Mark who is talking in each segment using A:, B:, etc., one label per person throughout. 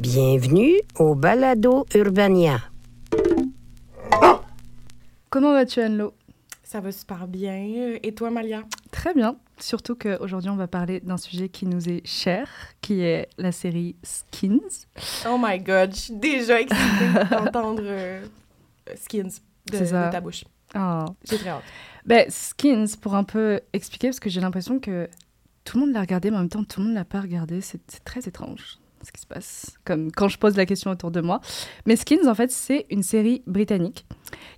A: Bienvenue au Balado Urbania.
B: Comment vas-tu, Anne-Lo?
C: Ça va super bien. Et toi, Malia?
B: Très bien. Surtout qu'aujourd'hui, on va parler d'un sujet qui nous est cher, qui est la série Skins.
C: Oh my God, je suis déjà excitée d'entendre euh, Skins de, ta bouche.
B: Oh.
C: J'ai très hâte.
B: Ben, Skins, pour un peu expliquer, parce que j'ai l'impression que tout le monde l'a regardé, mais en même temps, tout le monde l'a pas regardé. C'est très étrange ce qui se passe, comme quand je pose la question autour de moi. Mais Skins, en fait, c'est une série britannique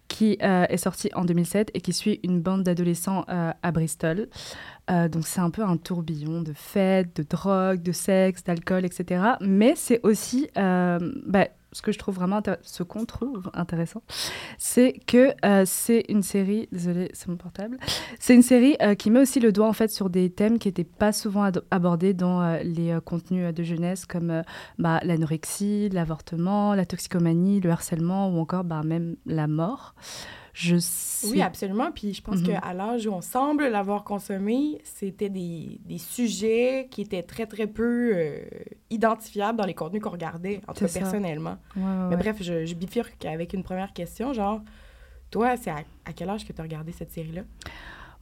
B: qui euh, est sortie en 2007 et qui suit une bande d'adolescents euh, à Bristol. Euh, donc c'est un peu un tourbillon de fêtes, de drogue, de sexe, d'alcool, etc. Mais c'est aussi, bah, ce que je trouve vraiment, ce qu'on trouve intéressant, c'est que euh, c'est une série, désolé, c'est mon portable, c'est une série euh, qui met aussi le doigt en fait sur des thèmes qui n'étaient pas souvent abordés dans euh, les contenus de jeunesse comme bah, l'anorexie, l'avortement, la toxicomanie, le harcèlement ou encore bah, même la mort. Je sais...
C: Oui, absolument. Puis je pense
B: Mhm.
C: qu'à l'âge où on semble l'avoir consommé, c'était des, des sujets qui étaient très, très peu euh, identifiables dans les contenus qu'on regardait, en tout cas personnellement.
B: Ouais, ouais,
C: Mais bref, je, je bifurque avec une première question. Genre, toi, c'est à, à quel âge que tu as regardé cette série-là?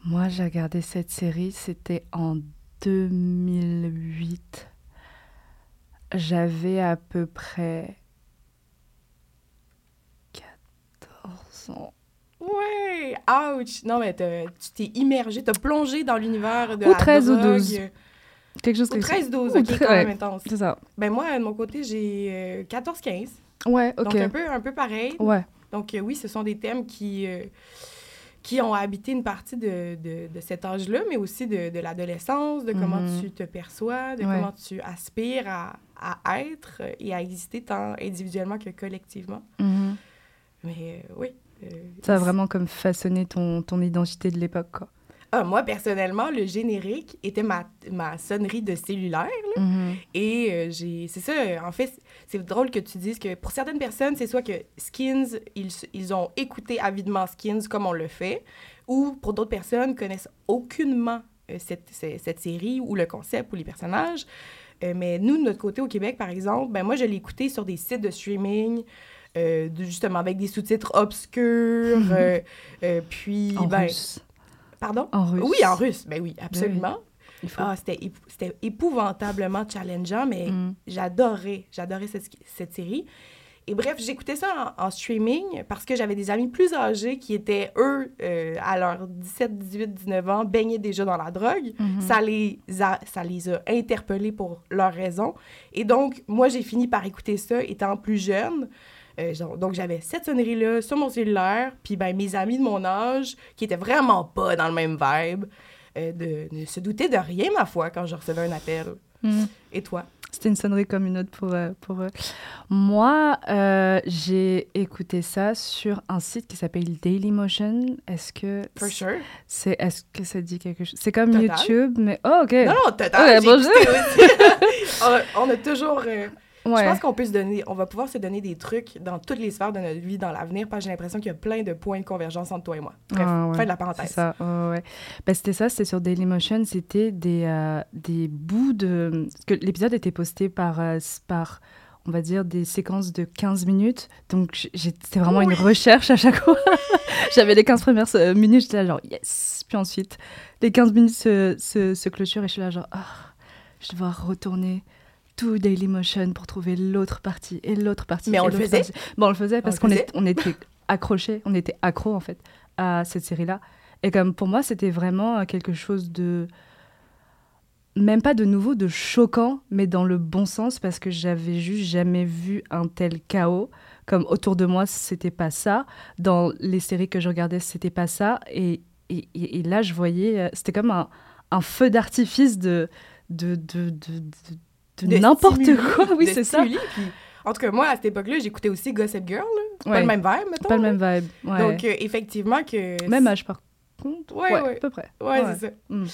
B: Moi, j'ai regardé cette série, c'était en 2008. J'avais à peu près 14 ans.
C: Ouais! Ouch! Non, mais tu t'es immergé, t'as plongé dans l'univers de
B: Ou
C: la
B: 13 ou
C: drogue.
B: 12. Quelque chose
C: Ou
B: comme ça.
C: 13-12,
B: Ou
C: ok,
B: tre-
C: quand même intense.
B: C'est ça.
C: Ben moi, de mon côté, j'ai euh, 14-15.
B: Ouais, ok.
C: Donc un peu, un peu pareil.
B: Ouais,
C: Donc euh, oui, ce sont des thèmes qui, euh, qui ont habité une partie de, de, de cet âge-là, mais aussi de, de l'adolescence, de comment
B: Mhm.
C: tu te perçois, de
B: Ouais.
C: comment tu aspires à, à être et à exister tant individuellement que collectivement.
B: mhm.
C: Mais euh, oui. Euh,
B: ça a vraiment comme façonné ton, ton identité de l'époque, quoi.
C: Ah, moi, personnellement, le générique était ma, ma sonnerie de cellulaire. là.
B: Mhm.
C: Et euh, j'ai. C'est ça, euh, en fait, c'est drôle que tu dises que pour certaines personnes, c'est soit que Skins, ils, ils ont écouté avidement Skins comme on le fait, ou pour d'autres personnes, connaissent aucunement euh, cette, cette, cette série ou le concept ou les personnages. Euh, mais nous, de notre côté au Québec, par exemple, ben moi, je l'ai écouté sur des sites de streaming. Euh, justement avec des sous-titres obscurs euh, euh, puis
B: En
C: ben
B: russe.
C: pardon?
B: En russe.
C: oui en russe ben oui absolument
B: Il faut.
C: ah, c'était, épou- c'était épouvantablement challengeant, mais
B: Mm.
C: j'adorais, j'adorais cette, cette série. Et bref, j'écoutais ça en, en streaming parce que j'avais des amis plus âgés qui étaient, eux, euh, à leurs 17, 18, 19 ans, baignés déjà dans la drogue.
B: Mhm.
C: Ça, les a, ça les a interpellés pour leurs raisons. Et donc, moi, j'ai fini par écouter ça étant plus jeune. Euh, genre, donc, j'avais cette sonnerie-là sur mon cellulaire. Puis, ben, mes amis de mon âge, qui étaient vraiment pas dans le même vibe, euh, de, ne se doutaient de rien, ma foi, quand je recevais un appel.
B: Mhm.
C: Et toi?
B: C'était une sonnerie comme une autre pour, euh, pour eux. Moi, euh, j'ai écouté ça sur un site qui s'appelle Dailymotion. Est-ce que
C: For sure.
B: c'est est-ce que ça dit quelque chose C'est comme
C: Total.
B: YouTube, mais oh ok.
C: Non, non, total.
B: Ouais, bonjour.
C: on, on a toujours... euh,
B: Ouais.
C: Je pense qu'on peut se donner... On va pouvoir se donner des trucs dans toutes les sphères de notre vie dans l'avenir, parce que j'ai l'impression qu'il y a plein de points de convergence entre toi et moi. Bref,
B: Ah, ouais.
C: fin de la parenthèse.
B: ça, ouais, ouais. Bah, c'était ça, c'était sur Dailymotion, c'était des, euh, des bouts de... parce que l'épisode était posté par, euh, par, on va dire, des séquences de 15 minutes, donc c'était vraiment une recherche à chaque fois. J'avais les 15 premières euh, minutes, j'étais là genre, yes Puis ensuite, les 15 minutes se, se, se clôturent et je suis là genre, ah, je devoir retourner tout Dailymotion pour trouver l'autre partie et l'autre partie.
C: Mais on le faisait?
B: partie. Bon, on le faisait parce qu'on est- on était accrochés, on était accro en fait à cette série-là. Et comme pour moi, c'était vraiment quelque chose de même pas de nouveau, de choquant, mais dans le bon sens parce que j'avais juste jamais vu un tel chaos. Comme autour de moi, c'était pas ça. Dans les séries que je regardais, c'était pas ça. Et, et, là, je voyais, euh, c'était comme un, un feu d'artifice de, de- de De n'importe quoi. Oui, c'est ça.
C: puis- en tout cas, moi, à cette époque-là, j'écoutais aussi Gossip Girl. là. Pas
B: Ouais.
C: le même vibe, mettons.
B: Pas le même vibe. Ouais.
C: Donc, euh, effectivement, que.
B: même âge par contre.
C: Ouais, ouais.
B: à peu près.
C: Ouais, c'est ça.
B: Mm.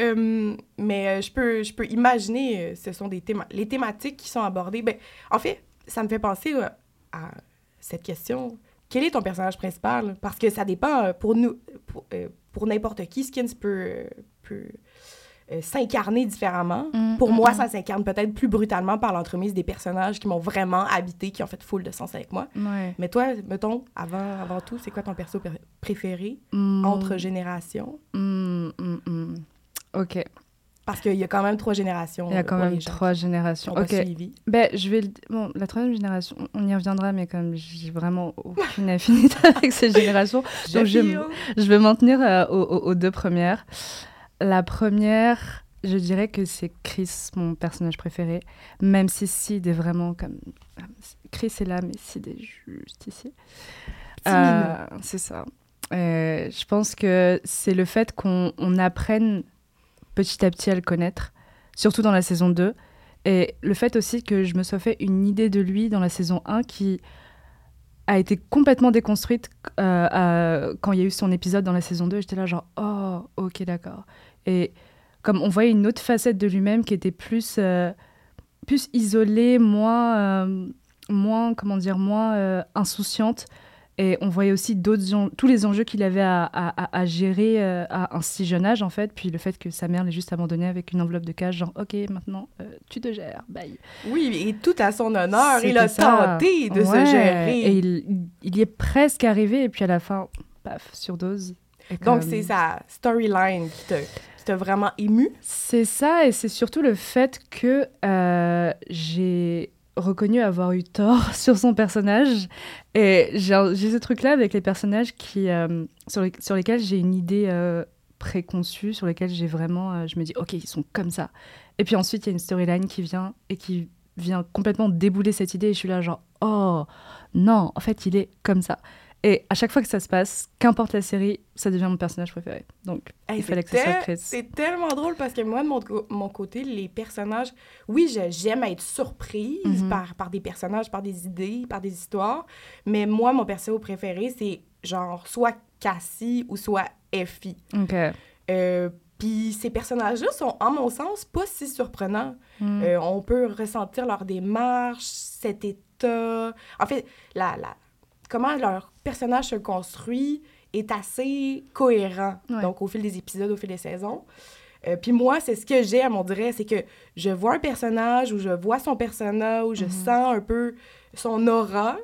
C: Euh, mais euh, je peux, je peux imaginer, euh, ce sont des théma les thématiques qui sont abordées. Ben, en fait, ça me fait penser à cette question. Quel est ton personnage principal? Parce que ça dépend pour nous, pour, pour n'importe qui, Skins peut, peut euh, s'incarner différemment.
B: Mm,
C: pour
B: mm,
C: moi,
B: mm.
C: ça s'incarne peut-être plus brutalement par l'entremise des personnages qui m'ont vraiment habité, qui ont fait full de sens avec moi.
B: Ouais.
C: Mais toi, mettons, avant, avant tout, c'est quoi ton perso pr- préféré entre générations?
B: Ok.
C: Parce qu'il y a quand même trois générations.
B: Il y a
C: euh,
B: quand même trois générations. Ok. Ben, je vais le... bon, la troisième génération, on y reviendra, mais comme j'ai vraiment aucune affinité avec ces générations, donc je, je vais m'en tenir euh, aux deux premières. La première, je dirais que c'est Chris, mon personnage préféré, même si Sid est vraiment comme... Chris est là, mais Sid est juste ici. Euh, c'est ça. Euh, je pense que c'est le fait qu'on on apprenne petit à petit à le connaître, surtout dans la saison 2. Et le fait aussi que je me sois fait une idée de lui dans la saison 1 qui a été complètement déconstruite euh, quand il y a eu son épisode dans la saison 2. J'étais là genre, oh, ok, d'accord. Et comme on voyait une autre facette de lui-même qui était plus, euh, plus isolée, moins, euh, moins, comment dire, moins insouciante. Et on voyait aussi d'autres tous les enjeux qu'il avait à, à- gérer euh, à un si jeune âge, en fait. Puis le fait que sa mère l'ait juste abandonné avec une enveloppe de cash, genre, OK, maintenant, euh, tu te gères, bye.
C: Oui, et tout à son honneur, il a
B: ça.
C: tenté de
B: Ouais.
C: se gérer.
B: Et il, il y est presque arrivé, et puis à la fin, paf, surdose. Et
C: Donc, c'est sa storyline qui t'a qui vraiment ému.
B: C'est ça, et c'est surtout le fait que euh, j'ai reconnu avoir eu tort sur son personnage. Et j'ai ce truc-là avec les personnages qui, euh, sur, sur lesquels j'ai une idée euh, préconçue, sur lesquels j'ai vraiment. euh, je me dis, OK, ils sont comme ça. Et puis ensuite, il y a une storyline qui vient et qui vient complètement débouler cette idée. Et je suis là, genre, oh, non, en fait, il est comme ça. Et à chaque fois que ça se passe, qu'importe la série, ça devient mon personnage préféré. Donc,
C: Hey,
B: il fallait que ce soit Chris.
C: C'est tellement drôle parce que moi, de mon, côté, les personnages, oui, j'aime être surprise
B: Mhm.
C: par, par des personnages, par des idées, par des histoires, mais moi, mon perso préféré, c'est genre soit Cassie ou soit Effie.
B: OK.
C: Euh, Puis ces personnages-là sont, en mon sens, pas si surprenants.
B: Mm.
C: Euh, on peut ressentir leur démarche, cet état. En fait, la, la, comment leur personnage se construit est assez cohérent.
B: Ouais.
C: Donc, au fil des épisodes, au fil des saisons. Euh, Puis moi, c'est ce que j'aime, on dirait, c'est que je vois un personnage ou je vois son personnage ou je sens un peu son aura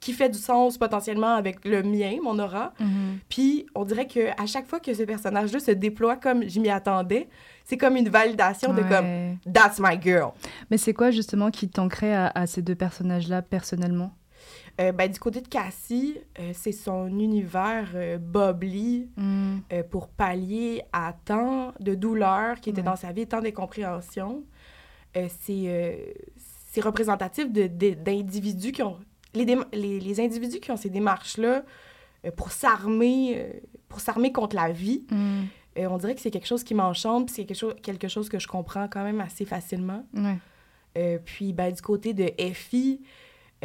C: qui fait du sens potentiellement avec le mien, mon aura.
B: Mhm.
C: Puis on dirait que à chaque fois que ce personnage-là se déploie comme je m'y attendais, c'est comme une validation de comme. That's my girl.
B: Mais c'est quoi justement qui t'ancrait à, à ces deux personnages-là personnellement?
C: Euh, ben, du côté de Cassie, euh, c'est son univers euh, bubbly euh, pour pallier à tant de douleurs qui étaient
B: Ouais.
C: dans sa vie, tant d'incompréhension. Euh, c'est représentatif d'individus qui ont... Les, les, les individus qui ont ces démarches-là pour s'armer pour s'armer contre la vie,
B: Mm.
C: on dirait que c'est quelque chose qui m'enchante, puis c'est quelque chose, quelque chose que je comprends quand même assez facilement. Puis ben, du côté de Effie,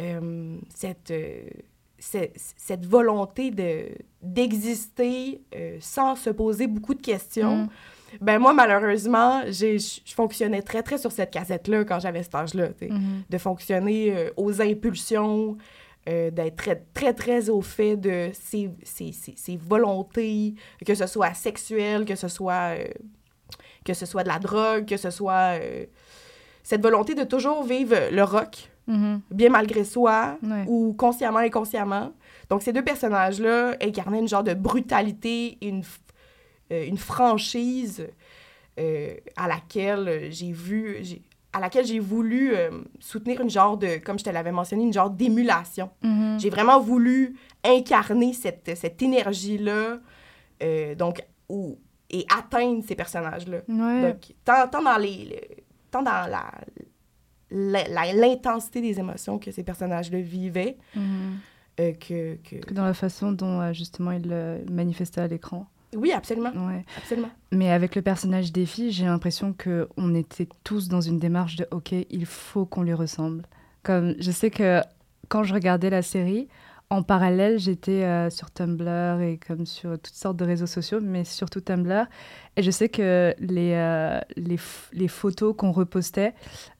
C: euh, cette, euh, cette, cette volonté de, d'exister euh, sans se poser beaucoup de questions.
B: Mm.
C: Ben moi, malheureusement, j'ai, je fonctionnais très, très sur cette cassette-là quand j'avais cet âge-là.
B: Mhm.
C: De fonctionner aux impulsions, d'être très, très, très au fait de ses, ses, ses, ses volontés, que ce soit sexuel, que ce soit, que ce soit de la drogue, que ce soit cette volonté de toujours vivre le rock,
B: Mhm.
C: bien malgré soi,
B: Ouais.
C: ou consciemment, inconsciemment. Donc ces deux personnages-là incarnaient une genre de brutalité, une, euh, une franchise euh, à laquelle j'ai vu, à laquelle j'ai voulu euh, soutenir une genre de, comme je te l'avais mentionné, une genre d'émulation.
B: Mhm.
C: J'ai vraiment voulu incarner cette, cette énergie-là, donc, ou, et atteindre ces personnages-là.
B: Ouais.
C: Donc, tant, tant dans les, le- tant dans la- l'intensité des émotions que ces personnages-là vivaient
B: Mhm.
C: euh, que, que...
B: Dans la façon dont euh, justement il le manifestait à l'écran.
C: Oui, absolument.
B: Ouais.
C: Absolument.
B: Mais avec le personnage d'Effie, j'ai l'impression que on était tous dans une démarche de OK, il faut qu'on lui ressemble. Comme je sais que quand je regardais la série, en parallèle, j'étais euh, sur Tumblr et comme sur toutes sortes de réseaux sociaux, mais surtout Tumblr. Et je sais que les, euh, les, les photos qu'on repostait,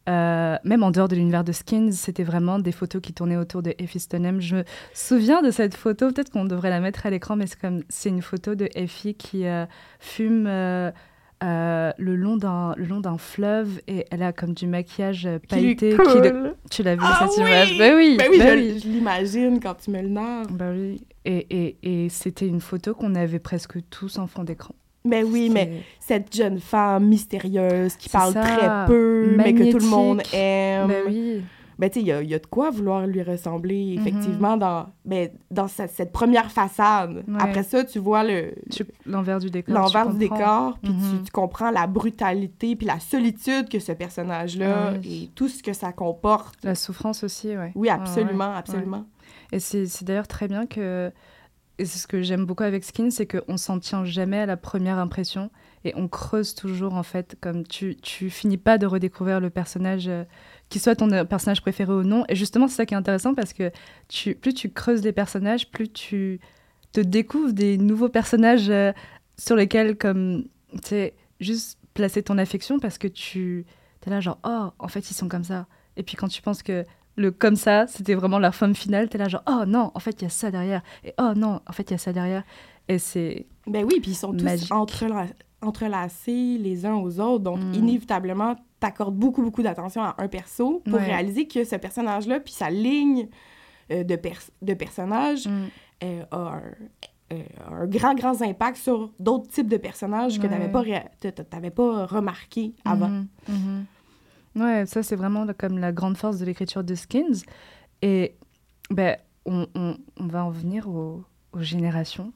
B: euh, même en dehors de l'univers de Skins, c'était vraiment des photos qui tournaient autour de Effie Stoneham. Je me souviens de cette photo, peut-être qu'on devrait la mettre à l'écran, mais c'est c'est une photo de Effie qui fume euh, le long d'un le long d'un fleuve et elle a comme du maquillage euh,
C: Qui
B: pailleté. qui
C: colle.
B: le- Tu l'as vu
C: Ah
B: cette
C: oui!
B: image Ben oui,
C: Ben oui,
B: ben
C: je,
B: oui.
C: je l'imagine quand tu me le narres.
B: Bah oui. Et, et, et c'était une photo qu'on avait presque tous en fond d'écran.
C: Ben oui, mais cette jeune femme mystérieuse qui parle
B: ça,
C: très peu, mais que tout le monde aime.
B: Ben oui.
C: Ben, tu sais, il y a, il y a de quoi vouloir lui ressembler,
B: Mhm.
C: effectivement, dans, ben, dans cette, cette première façade.
B: Ouais.
C: Après ça, tu vois le
B: Tu- L'envers du décor.
C: l'envers
B: tu
C: du décor, puis
B: Mhm.
C: tu, tu comprends la brutalité, puis la solitude que ce personnage-là
B: Oui.
C: et tout ce que ça comporte.
B: La souffrance aussi, ouais.
C: Oui,
B: Ouais,
C: absolument, absolument.
B: Et c'est d'ailleurs très bien que. Et c'est ce que j'aime beaucoup avec Skin, c'est qu'on s'en tient jamais à la première impression et on creuse toujours en fait. Comme tu, tu finis pas de redécouvrir le personnage, euh, qui soit ton euh, personnage préféré ou non. Et justement, c'est ça qui est intéressant parce que tu, plus tu creuses les personnages, plus tu te découvres des nouveaux personnages euh, sur lesquels, comme, tu sais, juste placer ton affection parce que tu es là, genre, oh, en fait, ils sont comme ça. Et puis quand tu penses que le comme ça, c'était vraiment leur forme finale, t'es là genre oh non, en fait il y a ça derrière et oh non, en fait il y a ça derrière et c'est
C: Ben oui, puis ils sont tous entrelacés les uns aux autres, donc
B: Mm.
C: inévitablement, t'accordes beaucoup, beaucoup d'attention à un perso pour
B: Ouais.
C: réaliser que ce personnage-là, puis sa ligne euh, de, pers- de personnages
B: Mm.
C: euh, a un, euh, un grand, grand impact sur d'autres types de personnages que t'avais pas, pas remarqué avant.
B: Mhm. Ouais, ça c'est vraiment comme la grande force de l'écriture de Skins et ben on, on- on va en venir aux, aux générations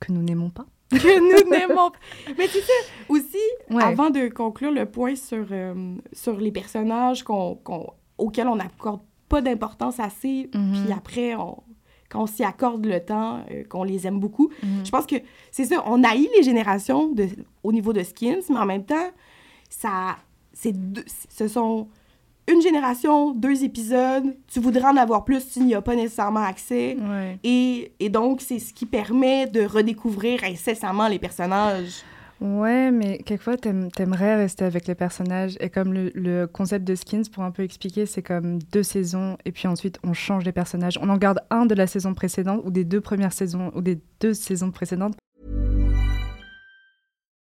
B: que nous n'aimons pas.
C: que nous n'aimons pas. Mais tu sais, aussi,
B: Ouais.
C: avant de conclure le point sur, euh, sur les personnages qu'on, qu'on- auxquels on n'accorde pas d'importance assez,
B: Mhm.
C: puis après, on, quand on s'y accorde le temps, euh, qu'on les aime beaucoup,
B: Mhm.
C: je pense que c'est ça, on haït les générations de, au niveau de skins, mais en même temps, ça, c'est ce sont une génération, deux épisodes, tu voudrais en avoir plus, tu n'y as pas nécessairement accès.
B: Ouais.
C: Et, et donc, c'est ce qui permet de redécouvrir incessamment les personnages.
B: Ouais, mais quelquefois, t'aimerais rester avec les personnages. Et comme le, le concept de Skins, pour un peu expliquer, c'est comme deux saisons, et puis ensuite, on change les personnages. On en garde un de la saison précédente, ou des deux premières saisons, ou des deux saisons précédentes.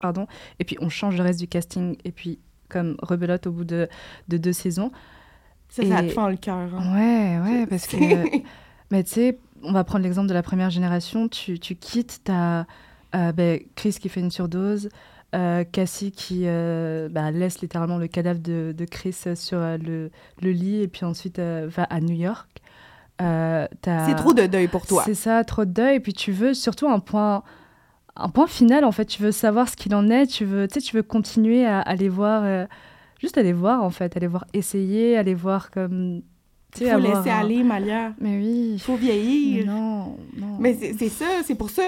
B: Pardon. Et puis, on change le reste du casting, et puis, comme rebelote au bout de, de deux saisons.
C: Ça, ça
B: Et-
C: te fend le cœur. hein.
B: Ouais, ouais, parce que. mais tu sais, on va prendre l'exemple de la première génération. Tu, tu quittes, ta ben, Chris qui fait une surdose, euh, Cassie qui euh, bah, laisse littéralement le cadavre de, de Chris sur euh, le, le lit et puis ensuite euh, va à New York. Euh,
C: C'est trop de deuil pour toi.
B: C'est ça, trop de deuil. Et puis tu veux surtout un point, un point final, en fait. Tu veux savoir ce qu'il en est. Tu veux, tu sais, tu veux continuer à aller voir, euh, juste aller voir, en fait. Aller voir essayer, aller voir comme. tu
C: Il
B: sais,
C: faut
B: avoir
C: laisser
B: un-
C: aller, Malia.
B: Mais oui.
C: Il faut
B: Mais
C: vieillir.
B: non, non.
C: Mais c'est ça, c'est pour ça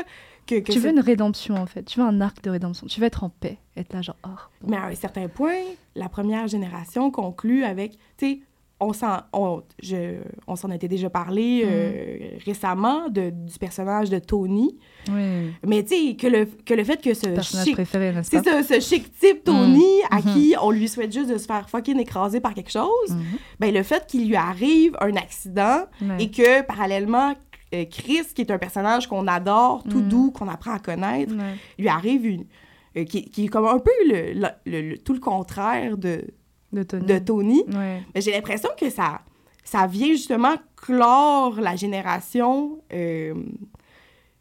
C: que... que
B: tu veux une rédemption, en fait. Tu veux un arc de rédemption. Tu veux être en paix. Être là, genre, oh. bon.
C: Mais à un certain point, la première génération conclut avec, tu sais, on s'en on, je- on s'en était déjà parlé euh, récemment de, du personnage de Tony.
B: Oui.
C: Mais tu sais, que le, que le fait que ce
B: Personnage
C: chic,
B: préféré, n'est-ce
C: c'est
B: pas?
C: ça, ce chic type Tony à
B: Mhm.
C: qui on lui souhaite juste de se faire fucking écraser par quelque chose, ben le fait qu'il lui arrive un accident
B: Ouais.
C: et que parallèlement euh, Chris, qui est un personnage qu'on adore, tout doux, qu'on apprend à connaître,
B: Ouais.
C: lui arrive une euh, qui, qui est comme un peu le, le- le- le- tout le contraire de,
B: De Tony.
C: de Tony.
B: Ouais.
C: Mais j'ai l'impression que ça, ça vient justement clore la génération euh,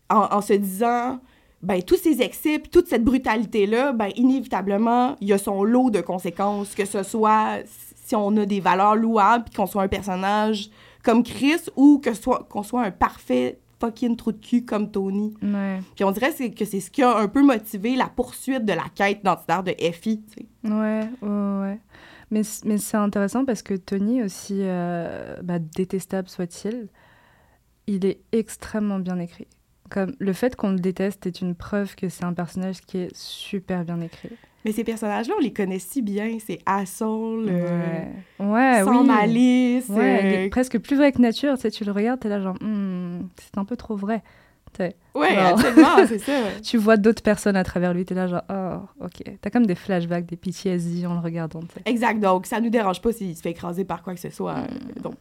C: en, en se disant, ben, tous ces excès, puis toute cette brutalité-là, ben, inévitablement, il y a son lot de conséquences, que ce soit si on a des valeurs louables, puis qu'on soit un personnage comme Chris, ou que soit, qu'on soit un parfait fucking trou de cul comme Tony.
B: Ouais.
C: Puis on dirait que c'est ce qui a un peu motivé la poursuite de la quête identitaire de Effie, tu sais.
B: Ouais, ouais, ouais. Mais, mais c'est intéressant parce que Tony, aussi euh, bah, détestable soit-il, il est extrêmement bien écrit. Comme le fait qu'on le déteste est une preuve que c'est un personnage qui est super bien écrit.
C: Mais ces personnages-là, on les connaît si bien. C'est Asshole, euh,
B: ouais,
C: sans
B: oui.
C: malice.
B: Ouais,
C: euh,
B: presque plus vrai que nature. Tu sais, tu le regardes, t'es là genre, Hmm, c'est un peu trop vrai. Tu sais,
C: ouais,
B: genre.
C: absolument, c'est ça.
B: Tu vois d'autres personnes à travers lui, t'es là genre, oh, ok. T'as comme des flashbacks, des PTSD en le regardant.
C: Exact, donc ça nous dérange pas s'il se fait écraser par quoi que ce soit. euh, Donc,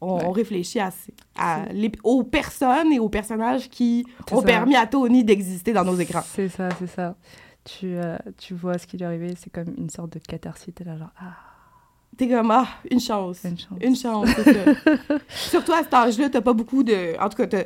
C: on,
B: Ouais.
C: on réfléchit à, à les- aux personnes et aux personnages qui ont
B: ça.
C: permis à Tony d'exister dans nos écrans.
B: C'est ça, c'est ça. Tu, euh, tu vois ce qui lui est arrivé, c'est comme une sorte de catharsis. T'es là genre, ah,
C: T'es comme, ah, une chance.
B: une chance.
C: Une chance. Surtout à cet âge-là, t'as pas beaucoup de... En tout cas, t'as-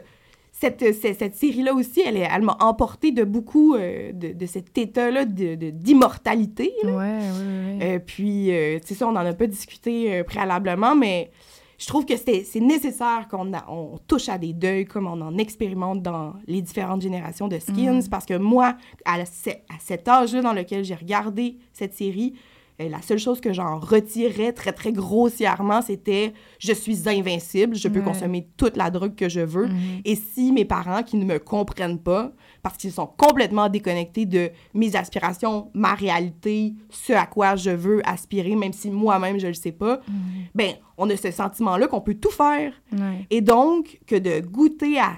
C: cette, cette, cette série-là aussi, elle, elle m'a emporté de beaucoup euh, de, de cet état-là de- de- d'immortalité.
B: Ouais, ouais, ouais. ouais.
C: Euh, puis, euh, tu sais, ça, on en a pas discuté euh, préalablement, mais je trouve que c'est nécessaire qu'on on touche à des deuils comme on en expérimente dans les différentes générations de Skins,
B: Mhm.
C: parce que moi, à, ce- à cet âge-là dans lequel j'ai regardé cette série, euh, la seule chose que j'en retirais très, très grossièrement, c'était « je suis invincible, je peux
B: Ouais.
C: consommer toute la drogue que je veux
B: Mhm.
C: et si mes parents qui ne me comprennent pas, parce qu'ils sont complètement déconnectés de mes aspirations, ma réalité, ce à quoi je veux aspirer, même si moi-même je le sais pas,
B: Mhm.
C: ben on a ce sentiment-là qu'on peut tout faire.
B: Ouais.
C: Et donc, que de goûter à,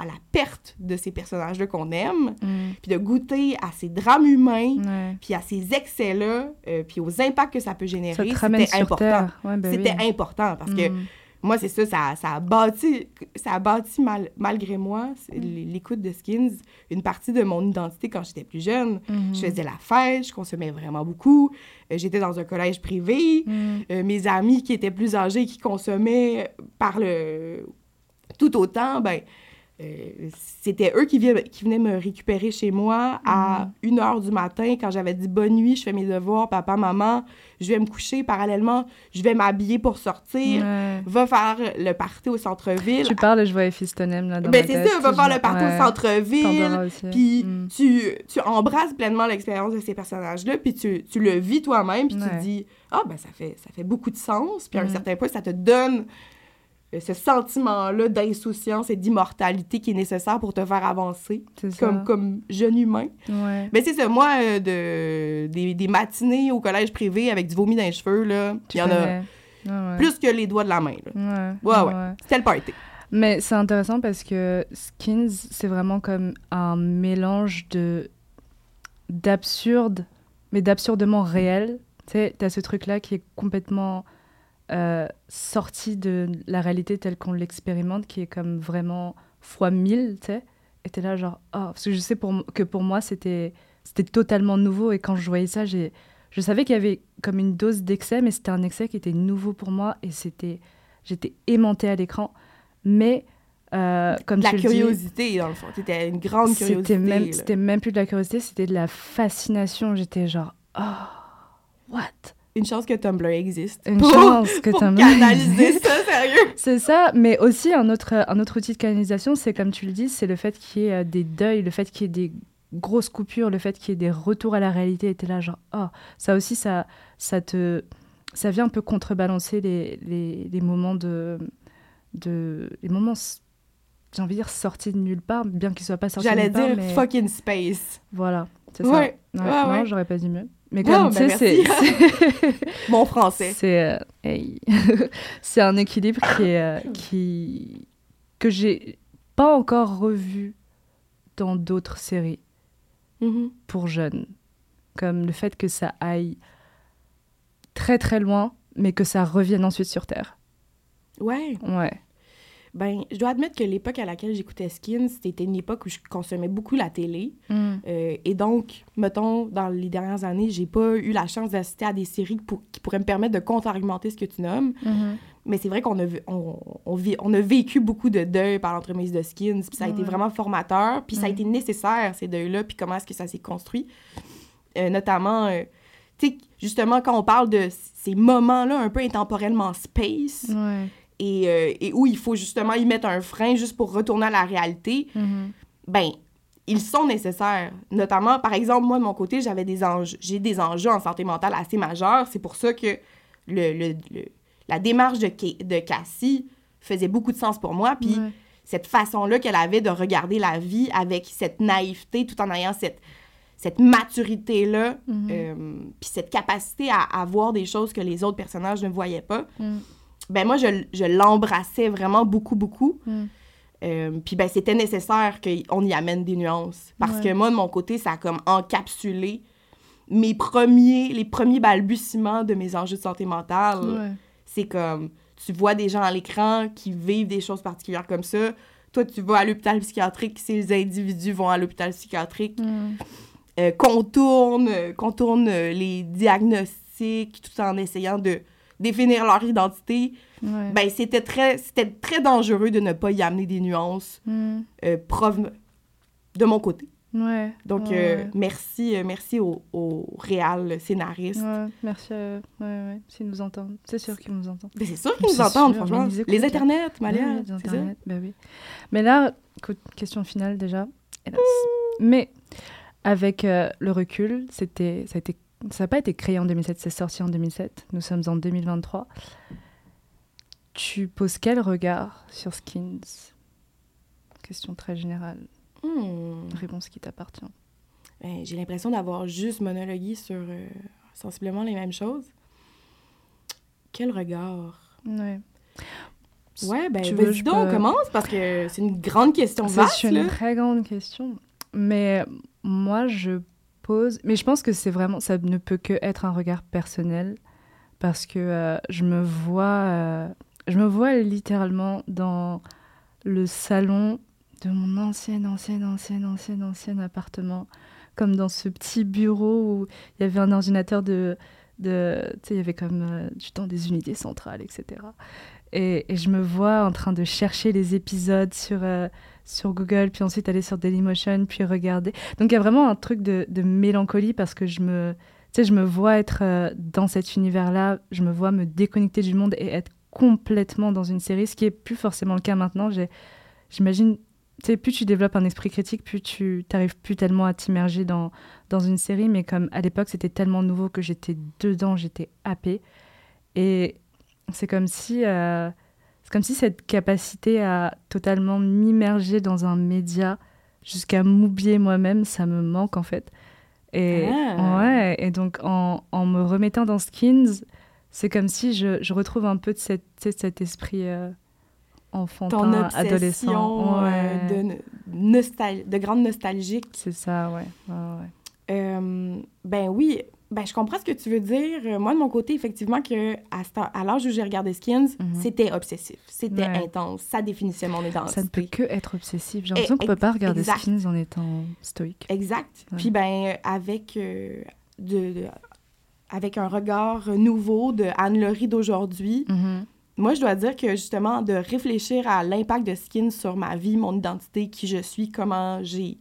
C: à- la perte de ces personnages-là qu'on aime,
B: Mm.
C: puis de goûter à ces drames humains,
B: Ouais.
C: puis à ces excès-là, euh, puis aux impacts que ça peut générer, c'était important.
B: Ouais, bah
C: C'était
B: oui.
C: important parce que
B: Mm.
C: moi, c'est ça, ça, ça a bâti, ça a bâti mal- malgré moi,
B: Mm.
C: l'écoute de Skins, une partie de mon identité quand j'étais plus jeune.
B: Mhm.
C: Je faisais la fête, je consommais vraiment beaucoup. Euh, J'étais dans un collège privé.
B: Mm.
C: Euh, mes amis qui étaient plus âgés, qui consommaient par le tout autant, ben, c'était eux qui, vi- qui venaient me récupérer chez moi à 1 h du matin quand j'avais dit bonne nuit, je fais mes devoirs, papa, maman, je vais me coucher parallèlement, je vais m'habiller pour sortir,
B: Ouais.
C: va faire le party au centre-ville.
B: Tu parles je vois Ephistonem là dans
C: Ben
B: ma
C: c'est
B: tête,
C: ça, va faire le party
B: ouais.
C: au centre-ville. Puis
B: Mm.
C: tu, tu embrasses pleinement l'expérience de ces personnages-là, puis tu, tu le vis toi-même, puis tu te dis Ah, ben ça fait, ça fait beaucoup de sens. Puis à un
B: Mhm.
C: certain point, ça te donne euh, ce sentiment-là d'insouciance et d'immortalité qui est nécessaire pour te faire avancer comme, comme jeune humain.
B: Ouais.
C: Mais c'est ça, moi, euh, de, des, des matinées au collège privé avec du vomi dans les cheveux, là, il y en a.
B: Ouais, ouais.
C: plus que les doigts de la main. Là.
B: Ouais,
C: Ouais, ouais. C'était le party.
B: Mais c'est intéressant parce que Skins, c'est vraiment comme un mélange de d'absurde, mais d'absurdement réel. Tu sais, t'as ce truc-là qui est complètement euh, sorti de la réalité telle qu'on l'expérimente, qui est comme vraiment fois mille, tu sais. Et t'es là genre, oh, parce que je sais pour, que pour moi, c'était c'était totalement nouveau. Et quand je voyais ça, j'ai je savais qu'il y avait comme une dose d'excès, mais c'était un excès qui était nouveau pour moi. Et c'était j'étais aimantée à l'écran. Mais, euh, comme
C: De la
B: tu le dis,
C: curiosité, dans le fond. C'était une grande curiosité.
B: c'était même, c'était même plus de la curiosité, c'était de la fascination. J'étais genre, oh, what?
C: Une chance que Tumblr existe.
B: Une
C: pour-
B: chance que
C: pour
B: Tumblr
C: canaliser ça, sérieux.
B: C'est ça, mais aussi un autre, un autre outil de canalisation, c'est comme tu le dis, c'est le fait qu'il y ait euh, des deuils, le fait qu'il y ait des grosses coupures, le fait qu'il y ait des retours à la réalité. Et t'es là genre, oh, ça aussi, ça, ça te, ça vient un peu contrebalancer les, les, les moments de, de, les moments, j'ai envie de dire sortis de nulle part, bien qu'ils soient pas sortis de
C: J'allais
B: nulle part,
C: dire
B: mais
C: fucking space.
B: voilà, c'est
C: Ouais,
B: ça.
C: ouais,
B: non,
C: ouais.
B: j'aurais pas dit mieux. Mais comme,
C: Ah,
B: tu sais,
C: ben
B: c'est-.
C: Mon français.
B: C'est euh, hey. c'est un équilibre qui est euh, qui que j'ai pas encore revu dans d'autres séries
C: Mhm.
B: pour jeunes, comme le fait que ça aille très très loin, mais que ça revienne ensuite sur terre.
C: Ouais.
B: Ouais.
C: Ben, je dois admettre que l'époque à laquelle j'écoutais Skins, c'était une époque où je consommais beaucoup la télé. Euh, et donc, mettons, dans les dernières années, j'ai pas eu la chance d'assister à des séries pour- qui pourraient me permettre de contre-argumenter ce que tu nommes. Mais c'est vrai qu'on a, vu- on, on vit- on a vécu beaucoup de deuil par l'entremise de Skins, puis ça a été
B: Ouais.
C: vraiment formateur, puis ça a
B: Mhm.
C: été nécessaire, ces deuils-là, puis comment est-ce que ça s'est construit. Euh, notamment, euh, tu sais, justement, quand on parle de ces moments-là un peu intemporellement space,
B: Ouais.
C: Et, euh, et où il faut justement y mettre un frein juste pour retourner à la réalité,
B: Mhm.
C: ben ils sont nécessaires. Notamment, par exemple, moi, de mon côté, j'avais des enjeux, j'ai des enjeux en santé mentale assez majeurs. C'est pour ça que le, le- le- la démarche de, Ca- de Cassie faisait beaucoup de sens pour moi. Puis
B: Ouais.
C: cette façon-là qu'elle avait de regarder la vie avec cette naïveté tout en ayant cette, cette maturité-là,
B: Mhm.
C: euh, puis cette capacité à, à voir des choses que les autres personnages ne voyaient pas,
B: Mhm.
C: Ben moi, je, je l'embrassais vraiment beaucoup, beaucoup.
B: Mhm.
C: Euh, puis ben, c'était nécessaire qu'on y amène des nuances. Parce
B: Ouais.
C: que moi, de mon côté, ça a comme encapsulé mes premiers, les premiers balbutiements de mes enjeux de santé mentale.
B: Ouais.
C: C'est comme, tu vois des gens à l'écran qui vivent des choses particulières comme ça. Toi, tu vas à l'hôpital psychiatrique, ces individus vont à l'hôpital psychiatrique, euh, contournent, euh, contournent euh, les diagnostics tout en essayant de définir leur identité.
B: Ouais.
C: Ben, c'était très, c'était très dangereux de ne pas y amener des nuances
B: Mhm.
C: euh, de mon côté.
B: Ouais.
C: Donc,
B: Ouais,
C: euh, merci, euh, merci au, au réal scénariste.
B: Ouais, merci. à eux. Ouais, ouais, s'ils nous entendent. C'est sûr qu'ils nous entendent.
C: Ben, c'est sûr qu'ils nous entendent,
B: sûr,
C: franchement.
B: mais
C: Les
B: écoutent,
C: internets, Malia,
B: Ouais, ouais,
C: c'est ça?
B: Internet, bah oui. Mais là, écoute, question finale déjà. hélas. Mais avec euh, le recul, c'était, ça a été, ça n'a pas été créé en 2007, c'est sorti en 2007. Nous sommes en 2023. Tu poses quel regard sur Skins? Question très générale.
C: Hmm.
B: Réponse qui t'appartient.
C: Ben, j'ai l'impression d'avoir juste monologué sur euh, sensiblement les mêmes choses. Quel regard?
B: Ouais.
C: Ouais, ben,
B: Tu veux,
C: donc,
B: peux-
C: commence, parce que c'est une grande question vaste,
B: C'est une
C: là.
B: très grande question. Mais moi, je Mais je pense que c'est vraiment. Ça ne peut que être un regard personnel. Parce que euh, je me vois. euh, je me vois littéralement dans le salon de mon ancien, ancien, ancien, ancien, ancien appartement. Comme dans ce petit bureau où il y avait un ordinateur de. de tu sais, il y avait comme euh, du temps des unités centrales, etc. Et, je me vois en train de chercher les épisodes sur, sur Google, puis ensuite aller sur Dailymotion, puis regarder. Donc il y a vraiment un truc de, de mélancolie parce que je me, je me vois être euh, dans cet univers-là, je me vois me déconnecter du monde et être complètement dans une série, ce qui est plus forcément le cas maintenant. J'imagine, plus tu développes un esprit critique, plus tu t'arrives plus tellement à t'immerger dans, dans une série, mais comme à l'époque c'était tellement nouveau que j'étais dedans, j'étais happée. Et c'est comme si euh, c'est comme si cette capacité à totalement m'immerger dans un média jusqu'à m'oublier moi-même, ça me manque en fait. Et
C: Ah.
B: ouais, et donc en, en me remettant dans Skins, c'est comme si je, je retrouve un peu de cette, cet esprit euh, enfantin, adolescent.
C: euh, de, de grande nostalgique.
B: C'est ça, ouais. ouais, ouais.
C: Euh, ben oui, ben je comprends ce que tu veux dire. Euh, Moi, de mon côté, effectivement, que à, l'âge où j'ai regardé Skins,
B: Mhm.
C: c'était obsessif, c'était
B: Ouais.
C: intense, ça définissait mon identité.
B: Ça ne peut que être obsessif. J'ai l'impression
C: Eh,
B: qu'on peut pas regarder
C: exact.
B: Skins en étant stoïque.
C: Exact.
B: Ouais.
C: Puis ben avec euh, de, de- avec un regard nouveau de Anne-Laurie d'aujourd'hui,
B: Mhm.
C: moi je dois dire que justement de réfléchir à l'impact de Skins sur ma vie, mon identité, qui je suis, comment j'ai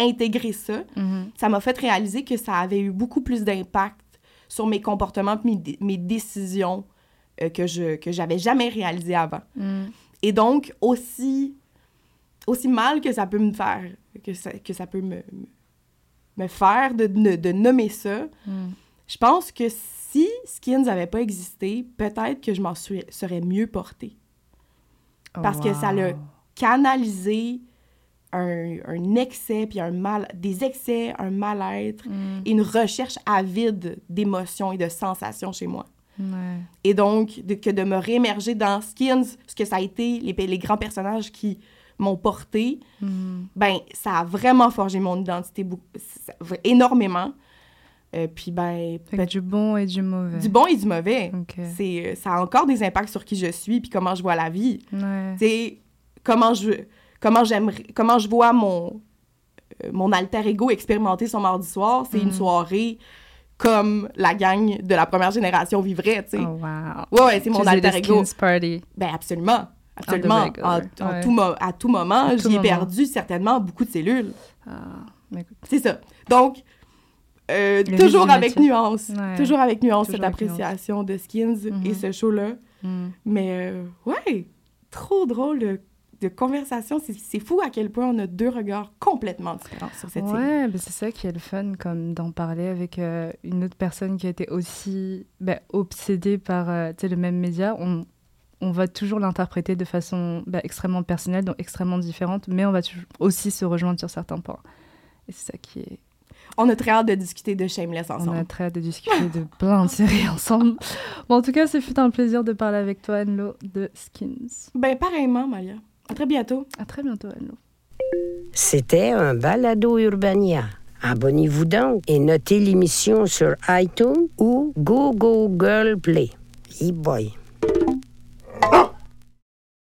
C: intégré ça,
B: Mhm.
C: ça m'a fait réaliser que ça avait eu beaucoup plus d'impact sur mes comportements mes, dé- mes décisions euh, que je que j'avais jamais réalisé avant.
B: Mhm.
C: Et donc, aussi, aussi mal que ça peut me faire, que ça, que ça peut me, me faire de, de, de nommer ça,
B: Mhm.
C: je pense que si Skins n'avait pas existé, peut-être que je m'en serais mieux portée. Parce que ça l'a canalisé un, un excès, puis un mal, des excès, un mal-être,
B: Mm.
C: et une recherche avide d'émotions et de sensations chez moi.
B: Ouais.
C: Et donc, de, que de me réémerger dans Skins, ce que ça a été, les, les grands personnages qui m'ont porté,
B: Mm.
C: ben, ça a vraiment forgé mon identité énormément. Euh, puis, ben,
B: Fait du bon et du mauvais.
C: du bon et du mauvais. C'est, euh, ça a encore des impacts sur qui je suis puis comment je vois la vie.
B: Ouais.
C: C'est comment je comment j'aimerais comment je vois mon euh, mon alter ego expérimenter son mardi soir, c'est
B: Mm.
C: une soirée comme la gang de la première génération vivrait, tu sais.
B: Oh, wow.
C: Ouais, ouais, c'est mon alter ego.
B: party.
C: Ben absolument. Absolument. En, en
B: ouais.
C: tout à tout moment, j'y ai
B: moment.
C: perdu certainement beaucoup de cellules.
B: Ah.
C: C'est ça. Donc, euh, toujours avec nuance.
B: Ouais.
C: Toujours avec nuance,
B: Toujours
C: cette
B: avec nuance.
C: appréciation de Skins et
B: Mhm.
C: ce show-là.
B: Mm.
C: Mais euh, ouais, trop drôle de, conversation. C'est- fou à quel point on a deux regards complètement différents sur cette série.
B: Ouais, ben c'est ça qui est le fun, comme d'en parler avec euh, une autre personne qui a été aussi ben, obsédée par euh, le même média. On, on va toujours l'interpréter de façon ben, extrêmement personnelle, donc extrêmement différente, mais on va aussi se rejoindre sur certains points. Et c'est ça qui est.
C: On a très hâte de discuter de Shameless
B: On
C: ensemble.
B: a très hâte de discuter de plein de séries ensemble. Bon, en tout cas, ce fut un plaisir de parler avec toi, Anne-Lo, de Skins.
C: Ben, pareillement, Malia. À très bientôt.
B: À très bientôt,
A: C'était un balado Urbania. Abonnez-vous donc et notez l'émission sur iTunes ou Google Play. E-boy.